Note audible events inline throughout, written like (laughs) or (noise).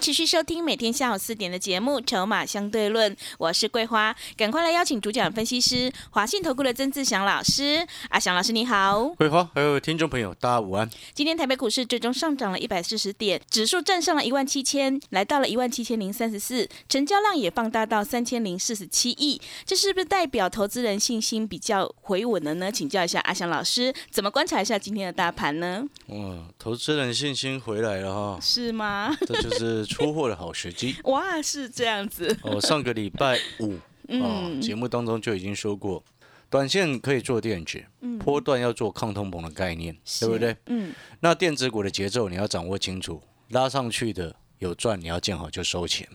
持续收听每天下午四点的节目《筹码相对论》，我是桂花，赶快来邀请主讲分析师华信投顾的曾志祥老师。阿祥老师你好，桂花还有听众朋友，大家午安。今天台北股市最终上涨了一百四十点，指数站上了一万七千，来到了一万七千零三十四，成交量也放大到三千零四十七亿，这是不是代表投资人信心比较回稳了呢？请教一下阿祥老师，怎么观察一下今天的大盘呢？哇，投资人信心回来了哈，是吗？这就是出货的好时机。哇，是这样子。哦，上个礼拜五哦，嗯节目当中就已经说过，短线可以做电子，嗯波段要做抗通膨的概念，对不对？嗯，那电子股的节奏你要掌握清楚，拉上去的有赚，你要见好就收钱。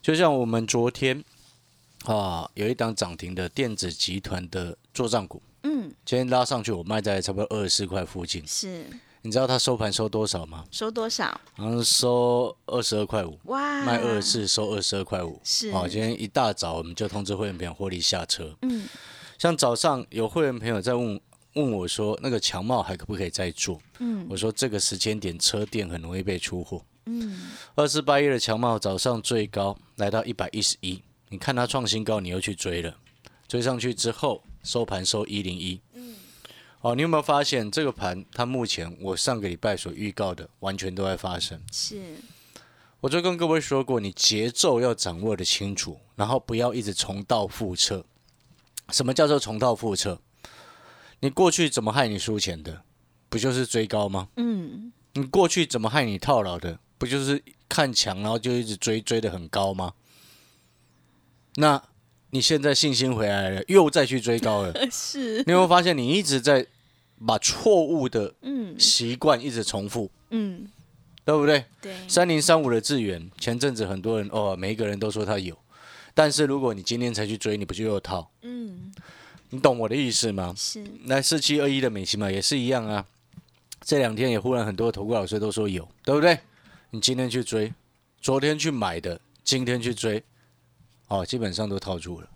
就像我们昨天啊，有一档涨停的电子集团的做账股，嗯，今天拉上去，我卖在差不多二十四块附近。是你知道它收盘收多少吗？收多少？好像收二十二块五，哇，卖二十四收二十二块五。是哦，今天一大早我们就通知会员朋友获利下车。嗯，像早上有会员朋友在问问我说，那个强茂还可不可以再做？嗯我说这个时间点车店很容易被出货。嗯，二四八一的强茂早上最高来到一百一十一，你看它创新高，你又去追了，追上去之后收盘收一零一。哦，你有没有发现这个盘？它目前我上个礼拜所预告的，完全都在发生。是我就跟各位说过，你节奏要掌握的清楚，然后不要一直重蹈覆辙。什么叫做重蹈覆辙？你过去怎么害你输钱的，不就是追高吗？嗯你过去怎么害你套牢的，不就是看强然后就一直追，追的很高吗？那你现在信心回来了，又再去追高了，(laughs) 是你有没有发现你一直在把错误的嗯习惯一直重复，嗯对不对？对三零三五的智源，前阵子很多人哦，每一个人都说他有，但是如果你今天才去追，你不就又套？嗯你懂我的意思吗？是那四七二一的美琪嘛也是一样啊，这两天也忽然很多投顾老师都说有，对不对？你今天去追，昨天去买的，今天去追，哦，基本上都套住了。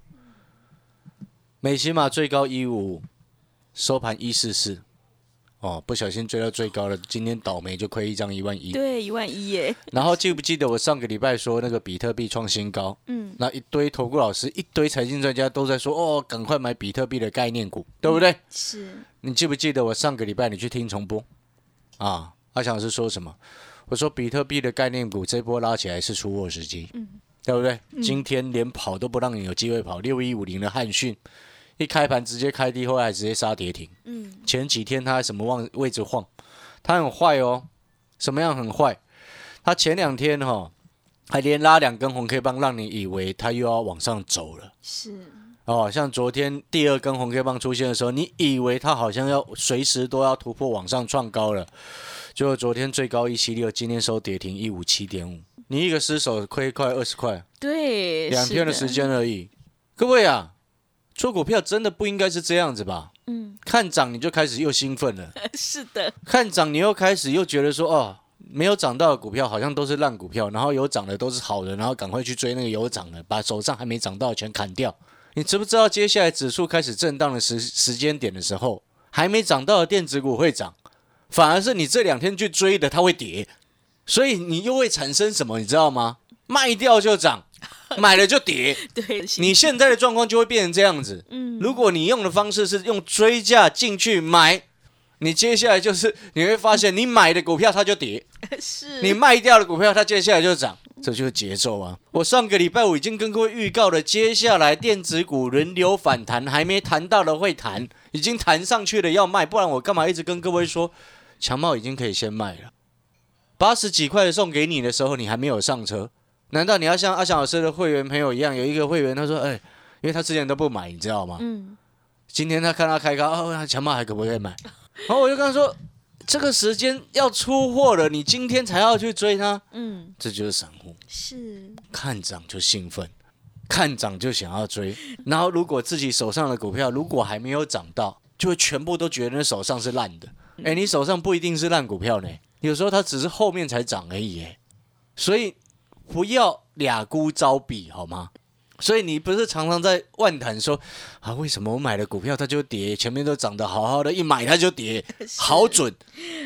美琪玛最高一五五，收盘一四四，哦，不小心追到最高了，今天倒霉就亏一张一万一。对一万一耶，然后记不记得我上个礼拜说那个比特币创新高？嗯那一堆投顾老师、一堆财经专家都在说哦，赶快买比特币的概念股，对不对？是你记不记得我上个礼拜你去听重播啊？阿强老师说什么？我说比特币的概念股这波拉起来是出货时机，嗯对不对？今天连跑都不让你有机会跑，六一五零的汉讯一开盘直接开低，后来直接杀跌停。嗯前几天他什么往位置晃，他很坏哦。什么样很坏？他前两天哈、还连拉两根红 K 棒，让你以为他又要往上走了。是哦，像昨天第二根红 K 棒出现的时候，你以为它好像要随时都要突破往上创高了，结果昨天最高一七六，今天收跌停一五七点五，你一个失手亏快二十块，对两天的时间而已。各位啊，做股票真的不应该是这样子吧？嗯看涨你就开始又兴奋了，(laughs) 是的看涨你又开始又觉得说哦。没有涨到的股票好像都是烂股票，然后有涨的都是好的，然后赶快去追那个有涨的，把手上还没涨到的全砍掉。你知不知道接下来指数开始震荡的时时间点的时候，还没涨到的电子股会涨，反而是你这两天去追的它会跌，所以你又会产生什么？你知道吗？卖掉就涨，买了就跌。(laughs) 对你现在的状况就会变成这样子。嗯。如果你用的方式是用追价进去买，你接下来就是你会发现，你买的股票它就跌，(laughs) 是。你卖掉的股票它接下来就涨，这就是节奏啊！我上个礼拜我已经跟各位预告了，接下来电子股轮流反弹，还没谈到的会谈，已经弹上去了要卖，不然我干嘛一直跟各位说，强茂已经可以先卖了，八十几块的送给你的时候，你还没有上车，难道你要像阿翔老师的会员朋友一样，有一个会员他说，哎，因为他之前都不买，你知道吗？嗯今天他看他开高，哦，强茂还可不可以买？(laughs) 然后我就跟他说，这个时间要出货了，你今天才要去追他，嗯，这就是散户。是，看涨就兴奋，看涨就想要追，然后如果自己手上的股票如果还没有涨到，就会全部都觉得手上是烂的。哎，你手上不一定是烂股票呢，有时候它只是后面才涨而已。哎，所以不要俩孤招比好吗？所以你不是常常在万谈说啊，为什么我买的股票它就跌，前面都涨得好好的，一买它就跌，(laughs) 好准。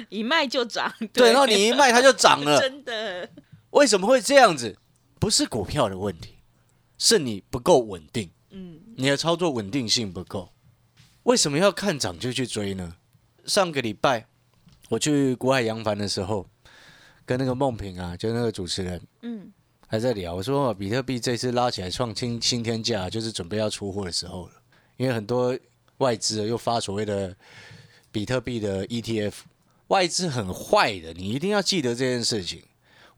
一卖就涨，对，然后你一卖它就涨了，真的。为什么会这样子？不是股票的问题，是你不够稳定。嗯，你的操作稳定性不够。为什么要看涨就去追呢？上个礼拜我去国海扬帆的时候，跟那个梦平啊，就那个主持人，嗯，还在聊，我说比特币这次拉起来创新新天价，就是准备要出货的时候了。因为很多外资又发所谓的比特币的 ETF，外资很坏的，你一定要记得这件事情。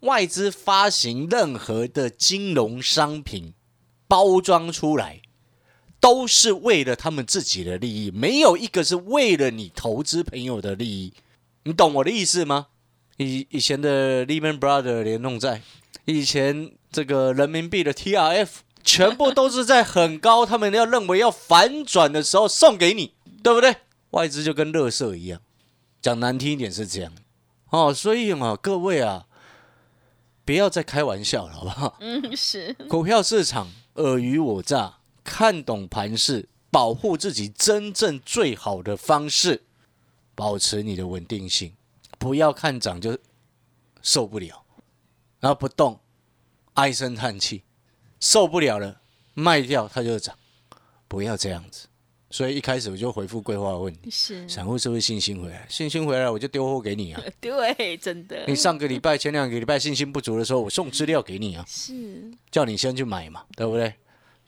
外资发行任何的金融商品，包装出来，都是为了他们自己的利益，没有一个是为了你投资朋友的利益。你懂我的意思吗？以以前的 Lehman Brothers 联动债，以前这个人民币的 TRF，(laughs) 全部都是在很高，他们要认为要反转的时候送给你，对不对？外资就跟乐色一样，讲难听一点是这样哦。所以啊，各位啊。不要再开玩笑了，好不好？嗯，是。股票市场尔虞我诈，看懂盘势，保护自己真正最好的方式，保持你的稳定性，不要看涨就受不了，然后不动，唉声叹气，受不了了卖掉它就涨，不要这样子。所以一开始我就回复规划的问题：是散户是不是信心回来？信心回来我就丢货给你啊！(laughs) 对，真的。你上个礼拜、前两个礼拜信心不足的时候，我送资料给你啊，是叫你先去买嘛，对不对？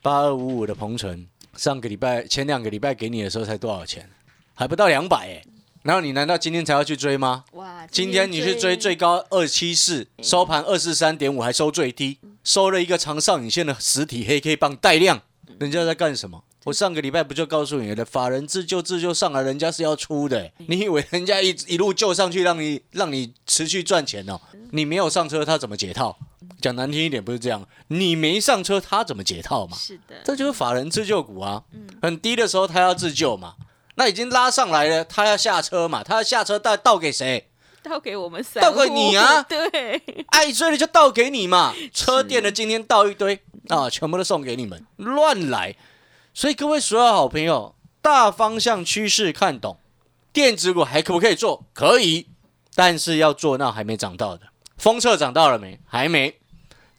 八二五五的鹏程，上个礼拜、前两个礼拜给你的时候才多少钱？还不到两百哎！然后你难道今天才要去追吗？哇！今天你去追最高二七四，收盘二四三点五，还收最低，收了一个长上影线的实体黑 K 棒带量，人家在干什么？我上个礼拜不就告诉你了？法人自救自救上来，人家是要出的。你以为人家一一路救上去，让你让你持续赚钱哦？你没有上车，他怎么解套？讲难听一点，不是这样。你没上车，他怎么解套嘛？是的，这就是法人自救股啊。很低的时候他要自救嘛，那已经拉上来了，他要下车嘛？他要下车倒倒给谁？倒给我们三，倒给你啊！(laughs) 对，爱追的就倒给你嘛。车店的今天倒一堆啊，全部都送给你们，乱来。所以各位所有好朋友，大方向趋势看懂，电子股还可不可以做？可以，但是要做那还没涨到的。封测涨到了没？还没。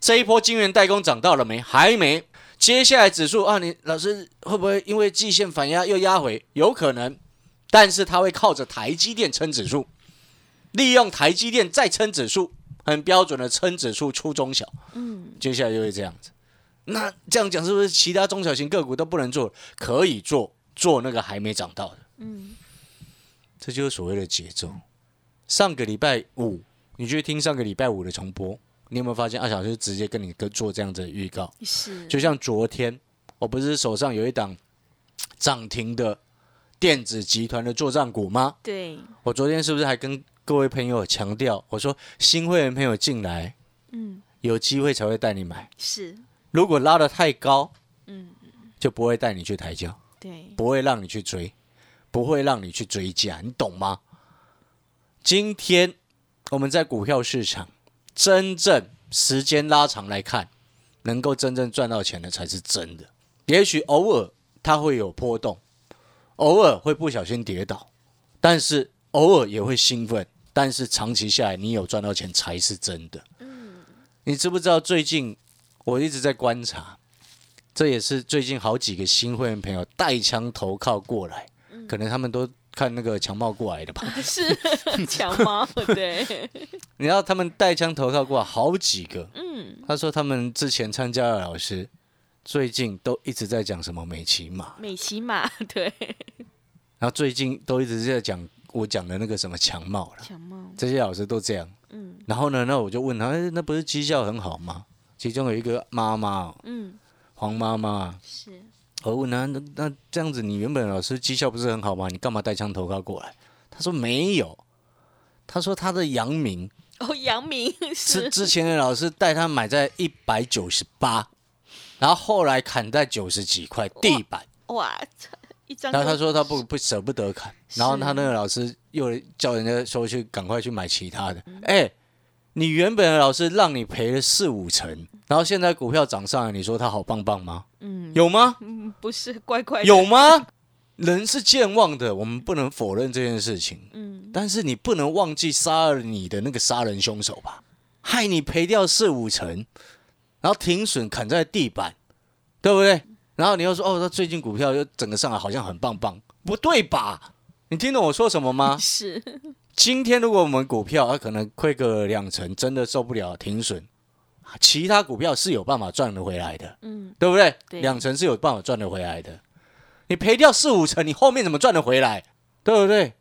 这一波晶圆代工涨到了没？还没。接下来指数啊，你老师会不会因为季线反压又压回？有可能，但是它会靠着台积电撑指数，利用台积电再撑指数，很标准的撑指数出中小。嗯，接下来就会这样子。那这样讲是不是其他中小型个股都不能做？可以做，做那个还没涨到的。嗯，这就是所谓的节奏。上个礼拜五，你去听上个礼拜五的重播，你有没有发现阿小就直接跟你哥做这样子的预告？是，就像昨天，我不是手上有一档涨停的电子集团的作战股吗？对，我昨天是不是还跟各位朋友强调，我说新会员朋友进来，嗯，有机会才会带你买。是。如果拉得太高，嗯，就不会带你去抬轿，对，不会让你去追，不会让你去追价，你懂吗？今天我们在股票市场，真正时间拉长来看，能够真正赚到钱的才是真的。也许偶尔它会有波动，偶尔会不小心跌倒，但是偶尔也会兴奋。但是长期下来，你有赚到钱才是真的。嗯，你知不知道最近？我一直在观察，这也是最近好几个新会员朋友带枪投靠过来，可能他们都看那个强暴过来的吧？(laughs) 是强茂，对。(laughs) 你知道他们带枪投靠过来好几个，嗯，他说他们之前参加的老师，最近都一直在讲什么美骑马，美骑马，对。然后最近都一直在讲我讲的那个什么强茂了，强茂，这些老师都这样，嗯。然后呢，那我就问他，哎，那不是绩效很好吗？其中有一个妈妈，嗯，黄妈妈是，我问他，那那这样子，你原本老师绩效不是很好吗？你干嘛带枪投靠过来？他说没有，他说他的阳明哦，阳明是是之前的老师带他买在一百九十八，然后后来砍在九十几块地板，哇，这一张然后他说他不不舍不得砍，然后他那个老师又叫人家说去赶快去买其他的，嗯哎、你原本的老师让你赔了四五成，然后现在股票涨上来，你说他好棒棒吗？嗯有吗？嗯不是怪怪的有吗？人是健忘的，我们不能否认这件事情。嗯但是你不能忘记杀了你的那个杀人凶手吧？害你赔掉四五成，然后停损砍在地板，对不对？然后你又说哦，他最近股票又整个上来好像很棒棒，不对吧？你听懂我说什么吗？(laughs) 是今天如果我们股票它可能亏个两成，真的受不了停损，其他股票是有办法赚得回来的，嗯对不对？对两成是有办法赚得回来的。你赔掉四五成，你后面怎么赚得回来？对不对？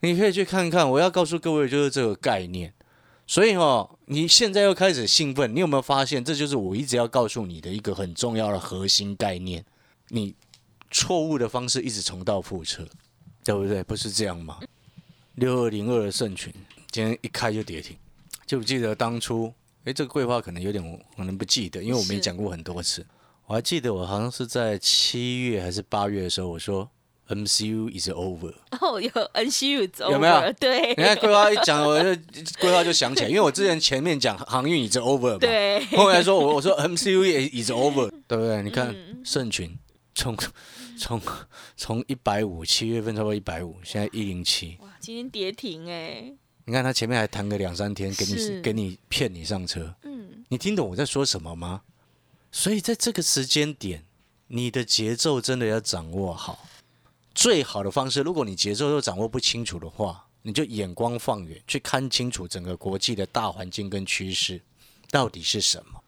你可以去看看。我要告诉各位，就是这个概念。所以哦，你现在又开始兴奋，你有没有发现？这就是我一直要告诉你的一个很重要的核心概念。你错误的方式一直重蹈覆辙，对不对？不是这样吗？六二零二的盛群今天一开就跌停，记不记得当初？诶，这个桂花可能有点我可能不记得，因为我没是讲过很多次。我还记得我好像是在七月还是八月的时候，我说 MCU is over。(laughs) 哦，有 MCU 走有没有对，你看桂花一讲，我就桂花就想起来，因为我之前前面讲航运 is over 嘛，对，后来说我我说 MCU 也 is over，对不对？你看嗯盛群从从从一百五七月份差不多一百五，现在一零七，哇，今天跌停哎，你看他前面还谈个两三天，给你给你骗你上车，嗯你听懂我在说什么吗？所以在这个时间点，你的节奏真的要掌握好。最好的方式，如果你节奏都掌握不清楚的话，你就眼光放远，去看清楚整个国际的大环境跟趋势到底是什么。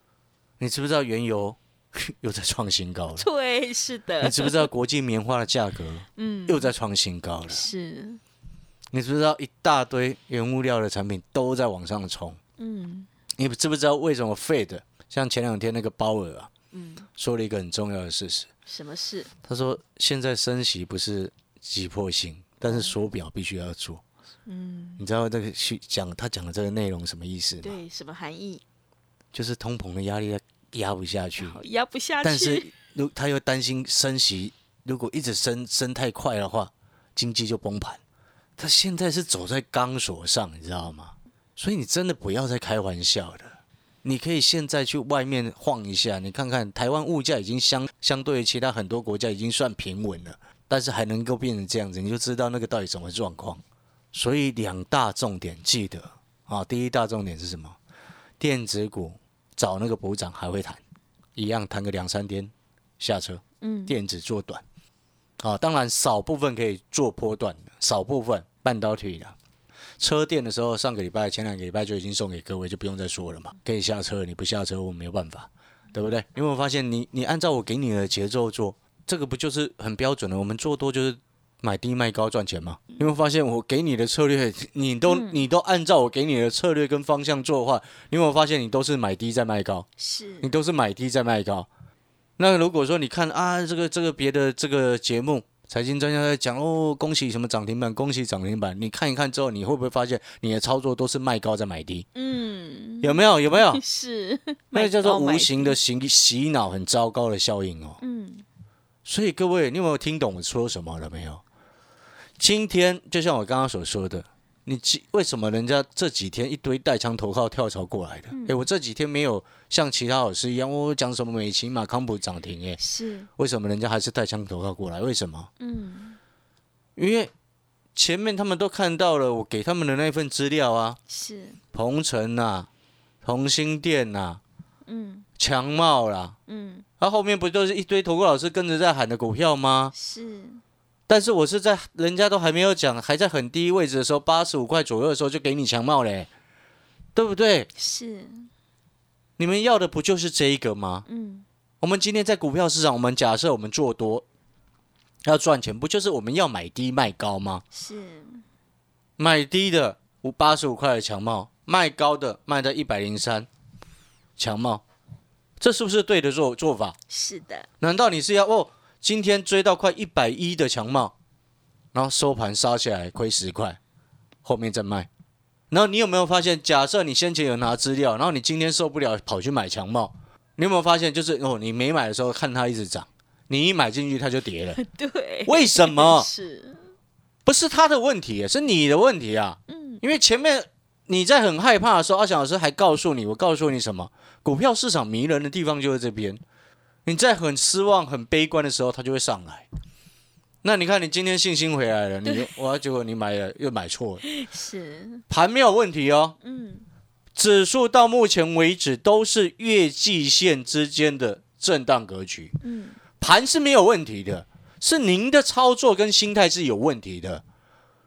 你知不知道原油 (laughs) 又在创新高了？对，是的你，知不知道国际棉花的价格嗯，又在创新高了？是，你知不知道一大堆原物料的产品都在往上冲？嗯你知不知道为什么 Fed 像前两天那个鲍尔啊，嗯，说了一个很重要的事实？什么事？他说现在升息不是急迫性，但是手表必须要做。嗯，你知道这个去讲他讲的这个内容什么意思吗？对，什么含义？就是通膨的压力压不下去，压不下去，但是如他又担心升息，如果一直升升太快的话，经济就崩盘。他现在是走在钢索上，你知道吗？所以你真的不要再开玩笑了。你可以现在去外面晃一下，你看看台湾物价已经相相对于其他很多国家已经算平稳了，但是还能够变成这样子，你就知道那个到底什么状况。所以两大重点记得啊，第一大重点是什么？电子股找那个补涨还会谈，一样谈个两三天下车，嗯，电子做短，啊，当然少部分可以做波段的，少部分半导体的。车店的时候，上个礼拜、前两个礼拜就已经送给各位，就不用再说了嘛。可以下车，你不下车，我没有办法，对不对？你有没有发现你，你按照我给你的节奏做，这个不就是很标准的？我们做多就是买低卖高赚钱嘛？你有没有发现我给你的策略，你都、你都按照我给你的策略跟方向做的话，你有没有发现你都是买低再卖高？是你都是买低再卖高。那如果说你看啊，这个这个别的这个节目，财经专家在讲哦，恭喜什么涨停板，恭喜涨停板。你看一看之后，你会不会发现你的操作都是卖高再买低？嗯，有没有？有没有？是，那个叫做无形的洗洗脑，很糟糕的效应哦。嗯，所以各位，你有没有听懂我说什么了没有？今天就像我刚刚所说的，你几为什么人家这几天一堆带枪投靠跳槽过来的？诶，我这几天没有像其他老师一样，我讲什么美琪马康普涨停，诶，是，为什么人家还是带枪投靠过来？为什么？嗯，因为前面他们都看到了我给他们的那份资料啊，是，鹏程啊、同心店呐、嗯强茂啦，嗯，然、后后面不都是一堆投顾老师跟着在喊的股票吗？是，但是我是在人家都还没有讲，还在很低位置的时候，八十五块左右的时候就给你强帽嘞，对不对？是，你们要的不就是这一个吗？嗯我们今天在股票市场，我们假设我们做多要赚钱，不就是我们要买低卖高吗？是，买低的五八十五块的强帽，卖高的卖在一百零三，强帽，这是不是对的做做法？是的，难道你是要哦，今天追到快一百一的强帽，然后收盘杀起来亏十块，后面再卖，然后你有没有发现，假设你先前有拿资料，然后你今天受不了跑去买强帽，你有没有发现，就是哦，你没买的时候看它一直涨，你一买进去它就跌了，(laughs) 对，为什么？是，不是他的问题，是你的问题啊！嗯，因为前面你在很害怕的时候，阿翔老师还告诉你，我告诉你什么？股票市场迷人的地方就是这边。你在很失望、很悲观的时候，它就会上来。那你看，你今天信心回来了，你哇，结果你买了又买错了，是，盘没有问题哦。嗯，指数到目前为止都是月季线之间的震荡格局，嗯，盘是没有问题的，是您的操作跟心态是有问题的。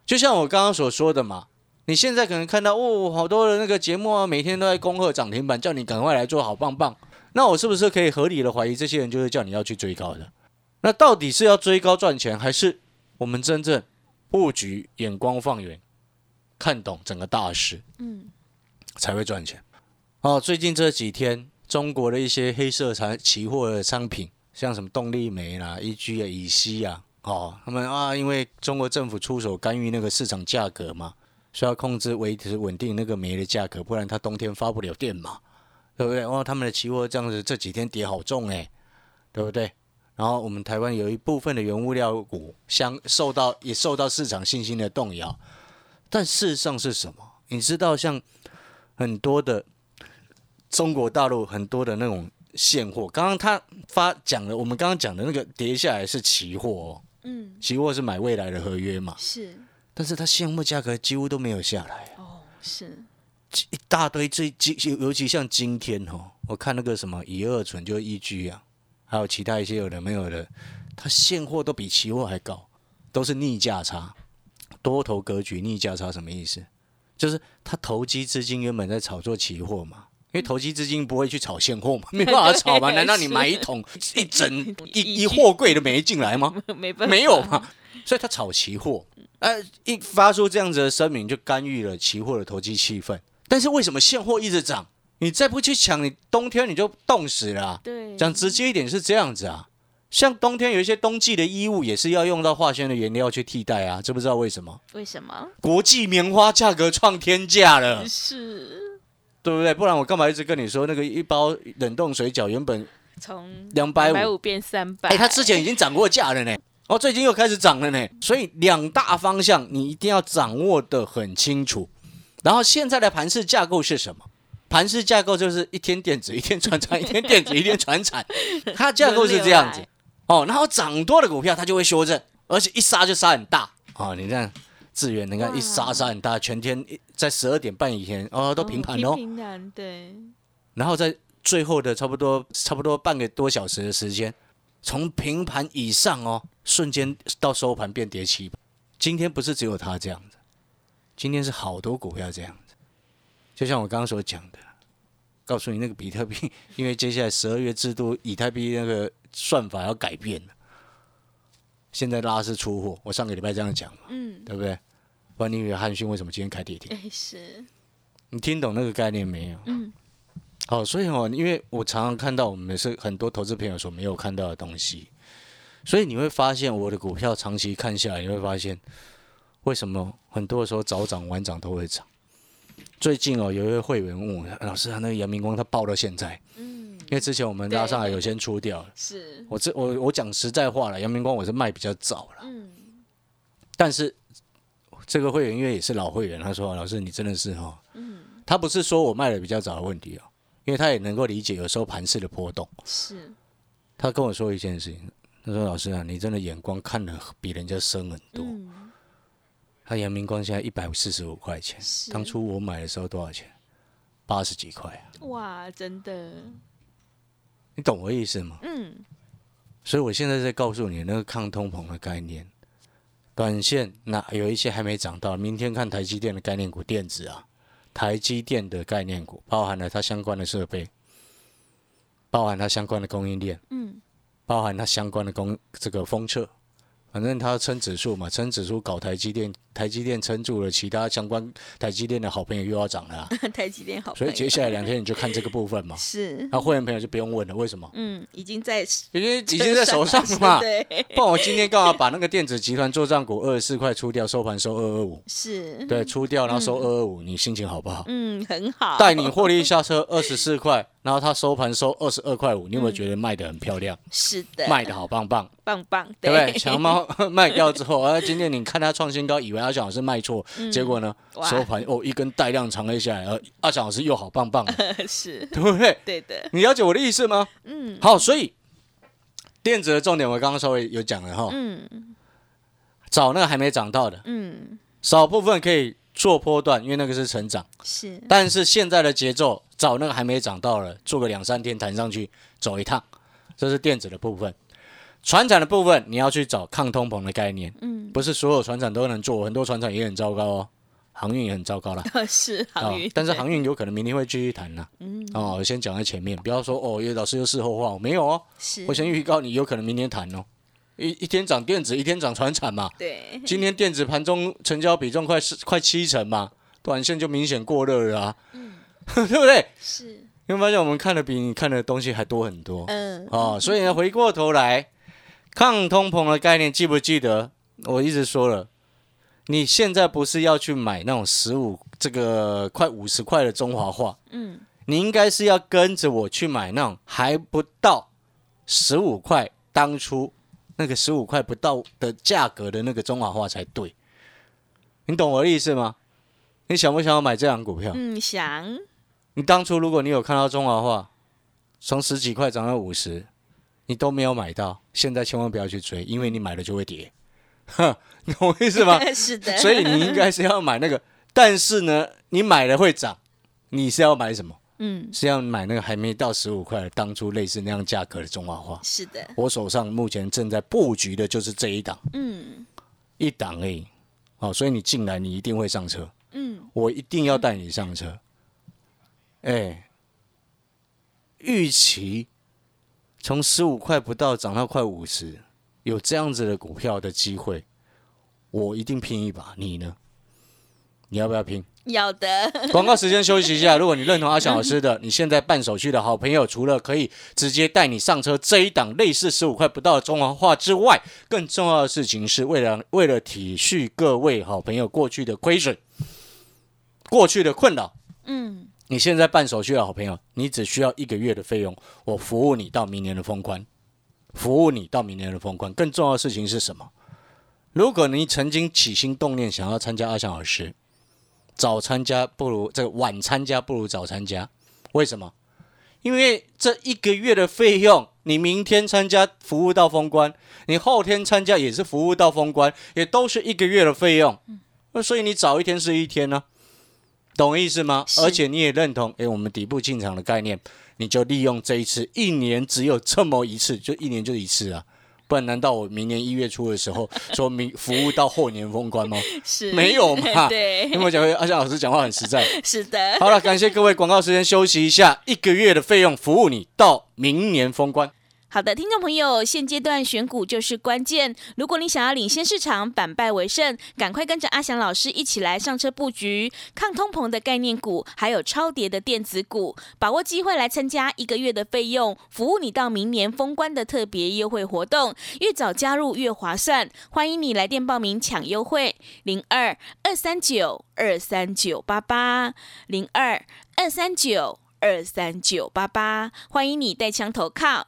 就像我刚刚所说的嘛，你现在可能看到哦，好多的那个节目啊，每天都在恭贺涨停板，叫你赶快来做好棒棒。那我是不是可以合理的怀疑，这些人就是叫你要去追高的？那到底是要追高赚钱，还是我们真正布局眼光放远，看懂整个大势？嗯，才会赚钱。哦，最近这几天，中国的一些黑色产期货的商品，像什么动力煤啦、EG 啊、乙烯啊，哦，他们啊，因为中国政府出手干预那个市场价格嘛，需要控制维持稳定那个煤的价格，不然它冬天发不了电嘛，对不对？哦，他们的期货这样子这几天跌好重哎，对不对？然后我们台湾有一部分的原物料股相受到也受到市场信心的动摇，但事实上是什么？你知道像很多的中国大陆很多的那种现货，刚刚他发讲了，我们刚刚讲的那个跌下来是期货哦，嗯，期货是买未来的合约嘛，是，但是它现货价格几乎都没有下来，哦，是，一大堆最今尤其像今天哦，我看那个什么乙二醇就一居啊，还有其他一些有的没有的，它现货都比期货还高，都是逆价差，多头格局逆价差什么意思？就是他投机资金原本在炒作期货嘛，因为投机资金不会去炒现货嘛，没办法炒嘛。(laughs) 难道你买一桶一整一一一货柜的煤进来吗？(laughs) 没办法，没有嘛，所以他炒期货，呃，一发出这样子的声明就干预了期货的投机气氛。但是为什么现货一直涨？你再不去抢，你冬天你就冻死了啊、对，讲直接一点是这样子啊，像冬天有一些冬季的衣物也是要用到化纤的原料去替代啊，知不知道为什么？为什么？国际棉花价格创天价了，是对不对？不然我干嘛一直跟你说那个一包冷冻水饺原本从两百五，五变三百，哎，它之前已经涨过价了呢，哦，最近又开始涨了呢，所以两大方向你一定要掌握的很清楚。然后现在的盘式架构是什么？盘式架构就是一天电子，一天传产，(laughs) 一天电子，一天传产，它架构是这样子。哦，然后涨多的股票它就会修正，而且一杀就杀很大。哦，你看智源，你看一杀杀很大，全天一在十二点半以前哦都平盘哦，平盘对，然后在最后的差不多差不多半个多小时的时间，从平盘以上哦，瞬间到收盘变跌七。今天不是只有它这样子，今天是好多股票这样子。就像我刚刚所讲的，告诉你那个比特币，因为接下来十二月制度，以太币那个算法要改变了，现在拉是出货。我上个礼拜这样讲嘛，嗯，对不对？不然你以为汉逊为什么今天开跌停？哎 (laughs) 是，你听懂那个概念没有？嗯，好，所以哦，因为我常常看到我们是很多投资朋友所没有看到的东西，所以你会发现我的股票长期看下来，你会发现为什么很多的时候早涨晚涨都会涨。最近哦，有一位会员问我，老师，他那个阳明光他爆到现在，嗯，因为之前我们拉上来有先出掉了。是，我这我我讲实在话了，阳明光我是卖比较早了，嗯，但是这个会员因为也是老会员，他说老师你真的是哈、哦，嗯，他不是说我卖的比较早的问题哦，因为他也能够理解有时候盘势的波动。是，他跟我说一件事情，他说：“老师啊，你真的眼光看的比人家深很多。嗯，他阳明光现在一百四十五块钱，是。当初我买的时候多少钱？八十几块啊，哇，真的，你懂我意思吗？嗯，所以我现在在告诉你那个抗通膨的概念，短线那有一些还没涨到，明天看台积电的概念股电子啊，台积电的概念股包含了它相关的设备，包含它相关的供应链，嗯，包含它相关的供这个封测，反正他撑指数嘛，撑指数搞台积电，台积电撑住了，其他相关台积电的好朋友又要涨了啊、(laughs) 台积电好朋所，以接下来两天你就看这个部分嘛。(laughs) 是那会员朋友就不用问了，为什么？嗯，已经在因为 (laughs) 已经在手上了嘛。对，不然我今天干嘛把那个电子集团做账股二十四块出掉，收盘收二二五，是，对，出掉然后收二二五，你心情好不好？嗯，很好，带你获利下车二十四块，然后它收盘收二十二块五，你有没有觉得卖的很漂亮？是的，卖的好棒棒，棒棒，对不对？强猫卖掉之后，(laughs) 啊，今天你看它创新高，以为阿翔老师卖错，结果呢，收盘哦一根带量长黑下来，而，阿翔老师又好棒棒。了，(laughs) 是，(laughs) 对不对？对的，你了解我的意思吗？嗯。好，所以电子的重点我刚刚稍微有讲了哈，嗯。找那个还没涨到的，嗯，少部分可以做波段，因为那个是成长，是，但是现在的节奏，找那个还没涨到了，做个两三天弹上去，走一趟，这是电子的部分。船产的部分，你要去找抗通膨的概念，嗯，不是所有船产都能做，很多船产也很糟糕哦，航运也很糟糕啦。(laughs) 是航运，对但是航运有可能明天会继续谈呐、嗯。哦，我先讲在前面，不要说哦，叶老师又事后话，没有哦，是，我先预告你有可能明天谈哦。一一天涨电子，一天涨船产嘛。对，(laughs) 今天电子盘中成交比重快是快七成嘛，短线就明显过热了啊，(laughs) 对不对？是，你会发现我们看的比你看的东西还多很多嗯，哦，所以呢，回过头来，抗通膨的概念记不记得？我一直说了，你现在不是要去买那种十五这个快五十块的中华画，嗯，你应该是要跟着我去买那种还不到十五块，当初那个十五块不到的价格的那个中华化才对。你懂我的意思吗？你想不想要买这样股票？嗯，想，你当初如果你有看到中华化从十几块涨到五十，你都没有买到，现在千万不要去追，因为你买了就会跌。哼，你懂我意思吗？(laughs) 是的，所以你应该是要买那个，但是呢，你买了会涨，你是要买什么？嗯，是要买那个还没到十五块，当初类似那样价格的中华花。是的，我手上目前正在布局的就是这一档，嗯一档而已。好、所以你进来你一定会上车，嗯，我一定要带你上车。哎，预期从十五块不到涨到快五十，有这样子的股票的机会，我一定拼一把。你呢？你要不要拼？要的，广告时间休息一下。(laughs) 如果你认同阿翔老师的，(laughs) 你现在办手续的好朋友，除了可以直接带你上车这一档类似十五块不到的中华化之外，更重要的事情是为了为了体恤各位好朋友过去的亏损、过去的困扰。嗯，你现在办手续的好朋友，你只需要一个月的费用，我服务你到明年的封关，服务你到明年的封关。更重要的事情是什么？如果你曾经起心动念想要参加阿翔老师，早参加不如这个晚参加不如早参加，为什么？因为这一个月的费用，你明天参加服务到封关，你后天参加也是服务到封关，也都是一个月的费用。那所以你早一天是一天呢、懂意思吗？而且你也认同，诶，我们底部进场的概念，你就利用这一次，一年只有这么一次，就一年就一次啊。不然，难道我明年一月初的时候 (laughs) 说明服务到后年封关吗？是没有嘛 (laughs) 对因，为我讲阿翔老师讲话很实在。是的，好了，感谢各位，广告时间休息一下，一个月的费用服务你到明年封关。好的，听众朋友，现阶段选股就是关键。如果你想要领先市场、反败为胜，赶快跟着阿翔老师一起来上车布局抗通膨的概念股，还有超跌的电子股，把握机会来参加一个月的费用，服务你到明年封关的特别优惠活动，越早加入越划算。欢迎你来电报名抢优惠，零二二三九二三九八八零二二三九二三九八八，欢迎你带枪投靠。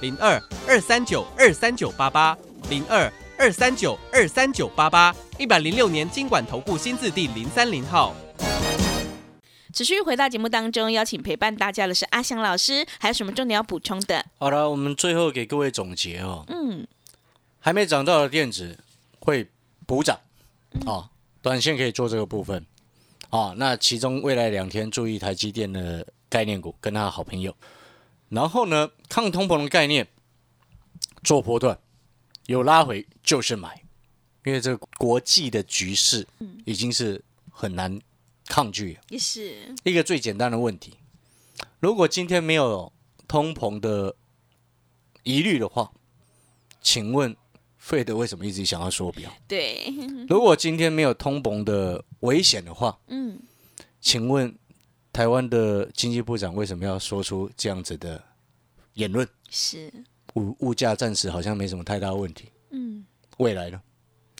零二二三九二三九八八零二二三九二三九八八，一百零六年经管投顾新字第零三零号。持续回到节目当中，邀请陪伴大家的是阿翔老师，还有什么重点要补充的？好了，我们最后给各位总结哦，嗯，还没涨到的电子会补涨，哦，短线可以做这个部分。啊，那其中未来两天注意台积电的概念股跟他的好朋友，然后呢，抗通膨的概念做波段有拉回就是买，因为这个国际的局势已经是很难抗拒了。也是，一个最简单的问题，如果今天没有通膨的疑虑的话，请问费德为什么一直想要缩表？对，如果今天没有通膨的危险的话，嗯，请问台湾的经济部长为什么要说出这样子的言论？是，物物价暂时好像没什么太大问题，嗯未来呢？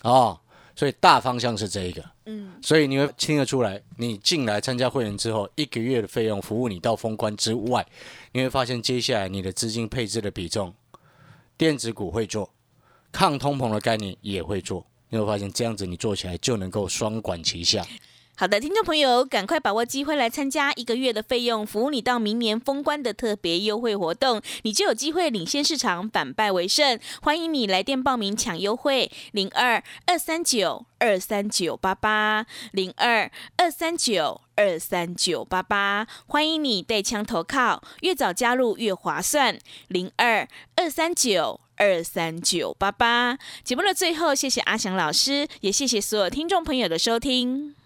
哦，所以大方向是这一个，嗯，所以你会听得出来，你进来参加会员之后，一个月的费用服务你到封关之外，你会发现接下来你的资金配置的比重，电子股会做，抗通膨的概念也会做，你会发现这样子你做起来就能够双管齐下。好的，听众朋友，赶快把握机会来参加一个月的费用，服务你到明年封关的特别优惠活动，你就有机会领先市场，反败为胜。欢迎你来电报名抢优惠，零二二三九二三九八八，零二二三九二三九八八。欢迎你带枪投靠，越早加入越划算，零二二三九。二三九八八。节目的最后，谢谢阿翔老师，也谢谢所有听众朋友的收听。